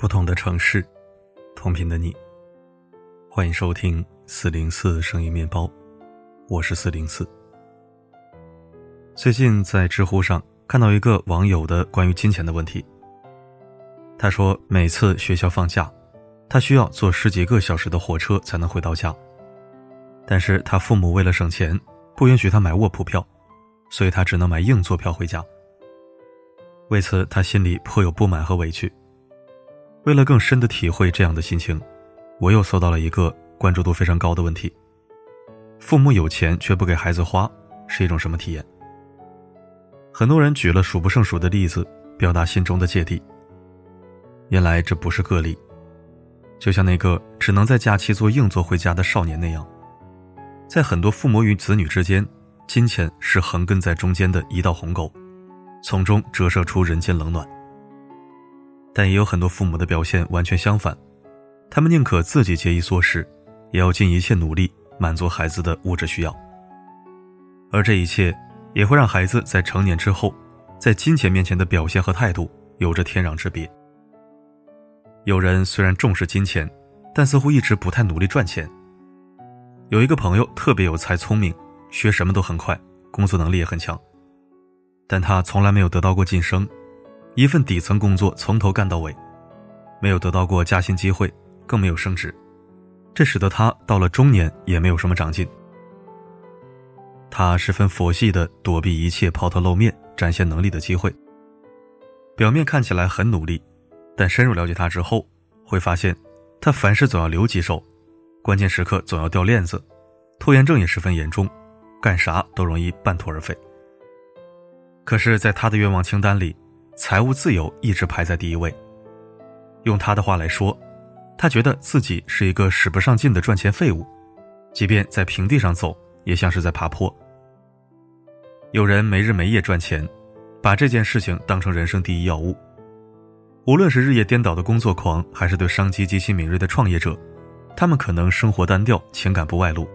不同的城市，同频的你。欢迎收听四零四声音面包，我是四零四。最近在知乎上看到一个网友的关于金钱的问题。他说，每次学校放假，他需要坐十几个小时的火车才能回到家，但是他父母为了省钱，不允许他买卧铺票，所以他只能买硬座票回家。为此，他心里颇有不满和委屈。为了更深的体会这样的心情，我又搜到了一个关注度非常高的问题：父母有钱却不给孩子花，是一种什么体验？很多人举了数不胜数的例子，表达心中的芥蒂。原来这不是个例，就像那个只能在假期坐硬座回家的少年那样，在很多父母与子女之间，金钱是横亘在中间的一道鸿沟，从中折射出人间冷暖。但也有很多父母的表现完全相反，他们宁可自己节衣缩食，也要尽一切努力满足孩子的物质需要。而这一切也会让孩子在成年之后，在金钱面前的表现和态度有着天壤之别。有人虽然重视金钱，但似乎一直不太努力赚钱。有一个朋友特别有才聪明，学什么都很快，工作能力也很强，但他从来没有得到过晋升。一份底层工作从头干到尾，没有得到过加薪机会，更没有升职，这使得他到了中年也没有什么长进。他十分佛系的躲避一切抛头露面、展现能力的机会。表面看起来很努力，但深入了解他之后，会发现他凡事总要留几手，关键时刻总要掉链子，拖延症也十分严重，干啥都容易半途而废。可是，在他的愿望清单里。财务自由一直排在第一位。用他的话来说，他觉得自己是一个使不上劲的赚钱废物，即便在平地上走，也像是在爬坡。有人没日没夜赚钱，把这件事情当成人生第一要务。无论是日夜颠倒的工作狂，还是对商机极其敏锐的创业者，他们可能生活单调，情感不外露，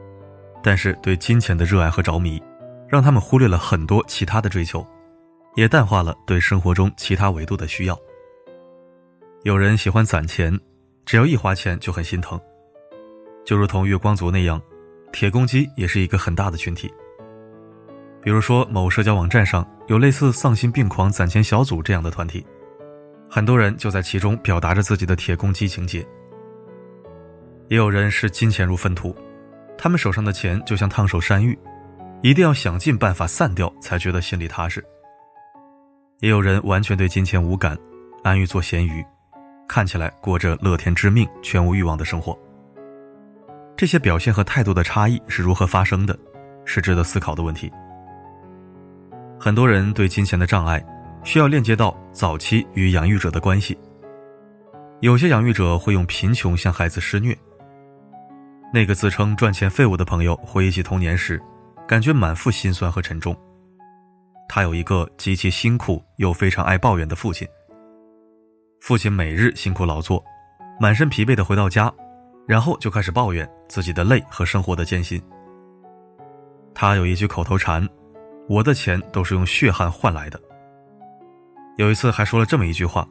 但是对金钱的热爱和着迷，让他们忽略了很多其他的追求。也淡化了对生活中其他维度的需要。有人喜欢攒钱，只要一花钱就很心疼，就如同月光族那样，铁公鸡也是一个很大的群体。比如说，某社交网站上有类似“丧心病狂攒钱小组”这样的团体，很多人就在其中表达着自己的铁公鸡情节。也有人视金钱如粪土，他们手上的钱就像烫手山芋，一定要想尽办法散掉，才觉得心里踏实。也有人完全对金钱无感，安于做咸鱼，看起来过着乐天知命、全无欲望的生活。这些表现和态度的差异是如何发生的，是值得思考的问题。很多人对金钱的障碍，需要链接到早期与养育者的关系。有些养育者会用贫穷向孩子施虐。那个自称赚钱废物的朋友回忆起童年时，感觉满腹心酸和沉重。他有一个极其辛苦又非常爱抱怨的父亲。父亲每日辛苦劳作，满身疲惫的回到家，然后就开始抱怨自己的累和生活的艰辛。他有一句口头禅：“我的钱都是用血汗换来的。”有一次还说了这么一句话：“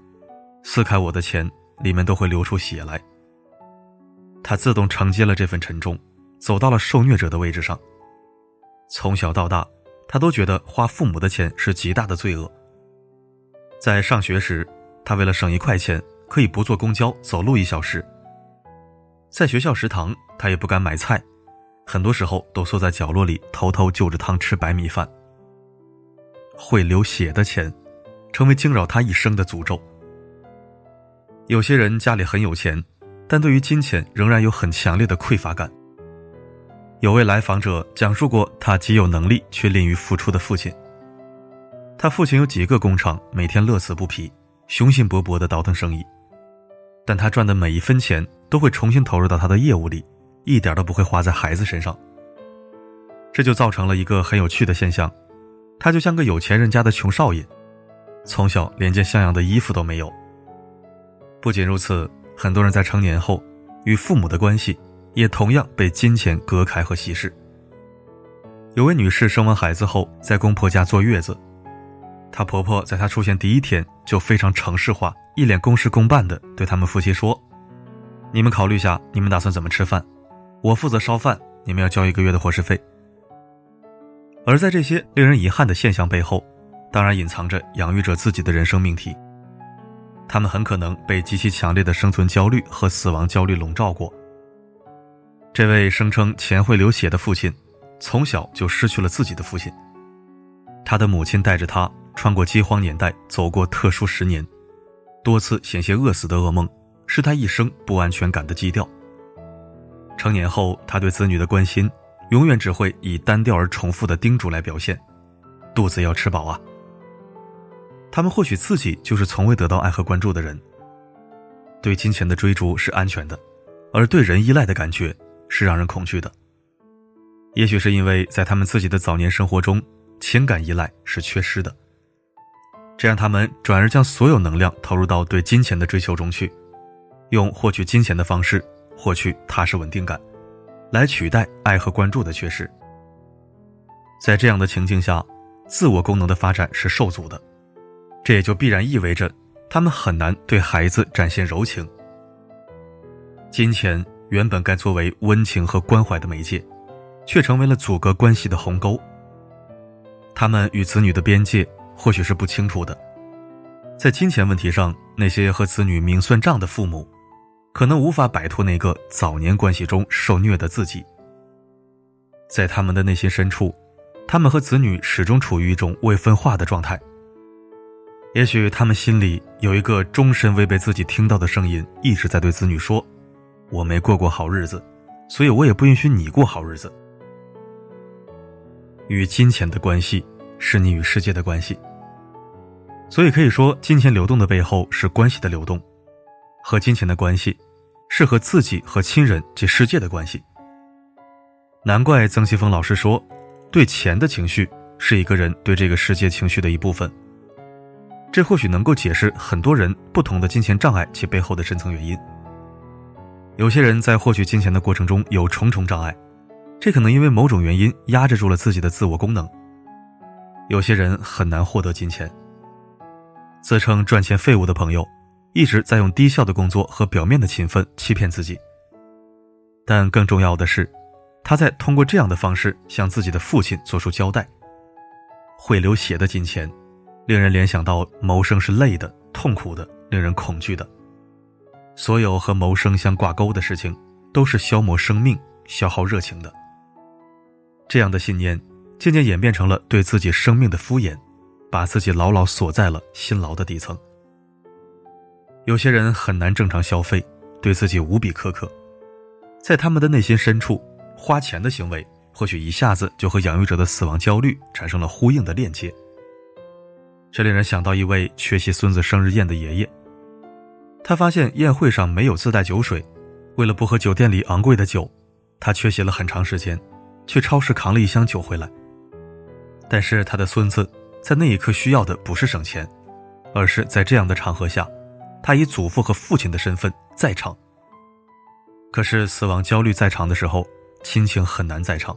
撕开我的钱，里面都会流出血来。”他自动承接了这份沉重，走到了受虐者的位置上。从小到大。他都觉得花父母的钱是极大的罪恶。在上学时，他为了省一块钱，可以不坐公交，走路一小时。在学校食堂，他也不敢买菜，很多时候都缩在角落里，偷偷就着汤吃白米饭。会流血的钱，成为惊扰他一生的诅咒。有些人家里很有钱，但对于金钱仍然有很强烈的匮乏感。有位来访者讲述过他极有能力却吝于付出的父亲。他父亲有几个工厂，每天乐此不疲，雄心勃勃地倒腾生意，但他赚的每一分钱都会重新投入到他的业务里，一点都不会花在孩子身上。这就造成了一个很有趣的现象：他就像个有钱人家的穷少爷，从小连件像样的衣服都没有。不仅如此，很多人在成年后与父母的关系。也同样被金钱隔开和稀释。有位女士生完孩子后，在公婆家坐月子，她婆婆在她出现第一天就非常程式化，一脸公事公办的对他们夫妻说：“你们考虑下，你们打算怎么吃饭？我负责烧饭，你们要交一个月的伙食费。”而在这些令人遗憾的现象背后，当然隐藏着养育者自己的人生命题。他们很可能被极其强烈的生存焦虑和死亡焦虑笼罩过。这位声称钱会流血的父亲，从小就失去了自己的父亲。他的母亲带着他穿过饥荒年代，走过特殊十年，多次险些饿死的噩梦，是他一生不安全感的基调。成年后，他对子女的关心，永远只会以单调而重复的叮嘱来表现：“肚子要吃饱啊。”他们或许自己就是从未得到爱和关注的人。对金钱的追逐是安全的，而对人依赖的感觉是让人恐惧的。也许是因为在他们自己的早年生活中，情感依赖是缺失的，这让他们转而将所有能量投入到对金钱的追求中去，用获取金钱的方式获取踏实稳定感，来取代爱和关注的缺失。在这样的情境下，自我功能的发展是受阻的。这也就必然意味着，他们很难对孩子展现柔情。金钱原本该作为温情和关怀的媒介，却成为了阻隔关系的鸿沟。他们与子女的边界或许是不清楚的，在金钱问题上，那些和子女明算账的父母，可能无法摆脱那个早年关系中受虐的自己。在他们的内心深处，他们和子女始终处于一种未分化的状态。也许他们心里有一个终身未被自己听到的声音，一直在对子女说：“我没过过好日子，所以我也不允许你过好日子。”与金钱的关系是你与世界的关系，所以可以说，金钱流动的背后是关系的流动，和金钱的关系是和自己和亲人及世界的关系。难怪曾奇峰老师说：“对钱的情绪是一个人对这个世界情绪的一部分。”这或许能够解释很多人不同的金钱障碍其背后的深层原因。有些人在获取金钱的过程中有重重障碍，这可能因为某种原因压制住了自己的自我功能。有些人很难获得金钱。自称赚钱废物的朋友，一直在用低效的工作和表面的勤奋欺骗自己。但更重要的是，他在通过这样的方式向自己的父亲做出交代：会流血的金钱。令人联想到谋生是累的、痛苦的、令人恐惧的。所有和谋生相挂钩的事情，都是消磨生命、消耗热情的。这样的信念渐渐演变成了对自己生命的敷衍，把自己牢牢锁在了辛劳的底层。有些人很难正常消费，对自己无比苛刻，在他们的内心深处，花钱的行为或许一下子就和养育者的死亡焦虑产生了呼应的链接。这令人想到一位缺席孙子生日宴的爷爷。他发现宴会上没有自带酒水，为了不喝酒店里昂贵的酒，他缺席了很长时间，去超市扛了一箱酒回来。但是他的孙子在那一刻需要的不是省钱，而是在这样的场合下，他以祖父和父亲的身份在场。可是死亡焦虑在场的时候，亲情很难在场，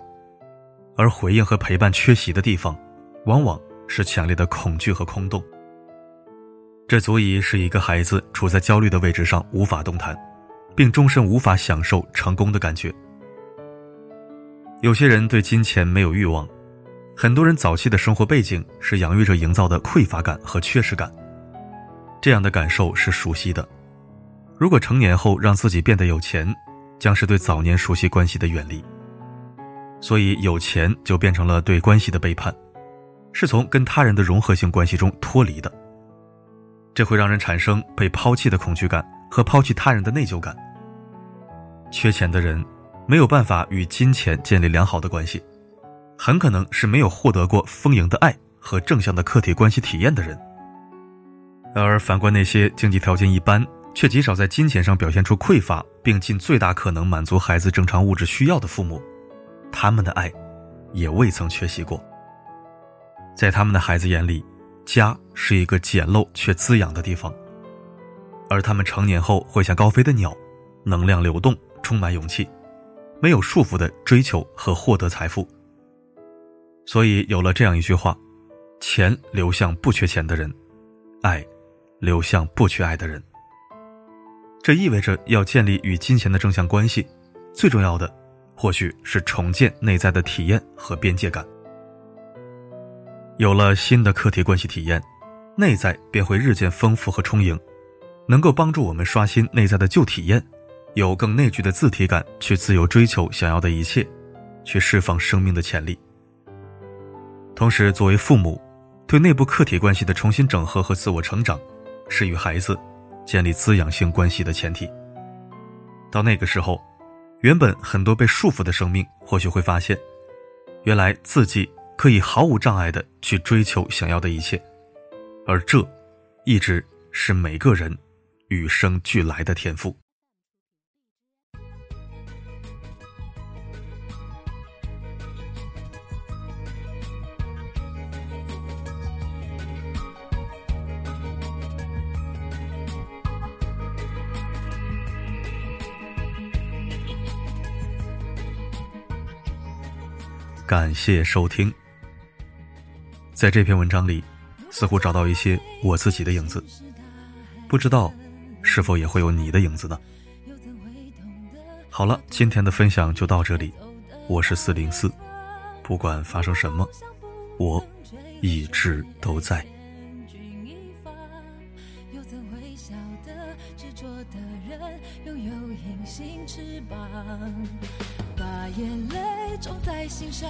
而回应和陪伴缺席的地方，往往。是强烈的恐惧和空洞，这足以使一个孩子处在焦虑的位置上无法动弹，并终身无法享受成功的感觉。有些人对金钱没有欲望，很多人早期的生活背景是养育者营造的匮乏感和缺失感，这样的感受是熟悉的。如果成年后让自己变得有钱，将是对早年熟悉关系的远离，所以有钱就变成了对关系的背叛。是从跟他人的融合性关系中脱离的，这会让人产生被抛弃的恐惧感和抛弃他人的内疚感。缺钱的人没有办法与金钱建立良好的关系，很可能是没有获得过丰盈的爱和正向的客体关系体验的人。而反观那些经济条件一般却极少在金钱上表现出匮乏，并尽最大可能满足孩子正常物质需要的父母，他们的爱也未曾缺席过。在他们的孩子眼里，家是一个简陋却滋养的地方，而他们成年后会像高飞的鸟，能量流动，充满勇气，没有束缚的追求和获得财富。所以有了这样一句话：钱流向不缺钱的人，爱流向不缺爱的人。这意味着要建立与金钱的正向关系，最重要的或许是重建内在的体验和边界感。有了新的客体关系体验，内在便会日渐丰富和充盈，能够帮助我们刷新内在的旧体验，有更内聚的自体感，去自由追求想要的一切，去释放生命的潜力。同时，作为父母，对内部客体关系的重新整合和自我成长，是与孩子。建立滋养性关系的前提。到那个时候，原本很多被束缚的生命，或许会发现，原来自己可以毫无障碍的去追求想要的一切，而这，一直是每个人与生俱来的天赋。感谢收听。在这篇文章里，似乎找到一些我自己的影子，不知道是否也会有你的影子呢？好了，今天的分享就到这里。我是四零四，不管发生什么，我一直都在。把眼泪种在心上，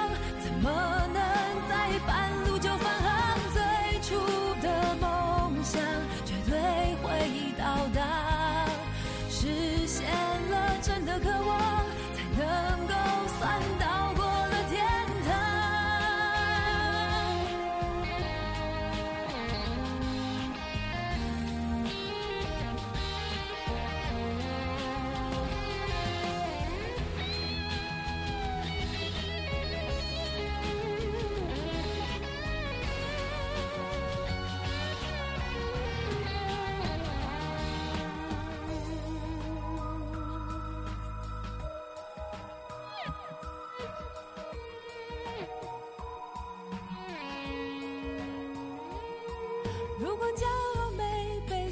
如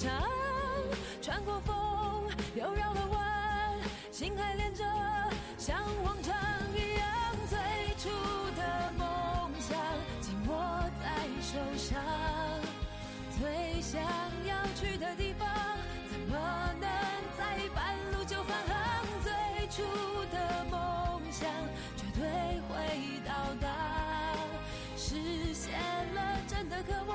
长，穿过风又绕了弯，心还连着，像往常一样，最初的梦想紧握在手上，最想要去的地方，怎么能在半路就返航？最初的梦想绝对。会到达，实现了真的渴望。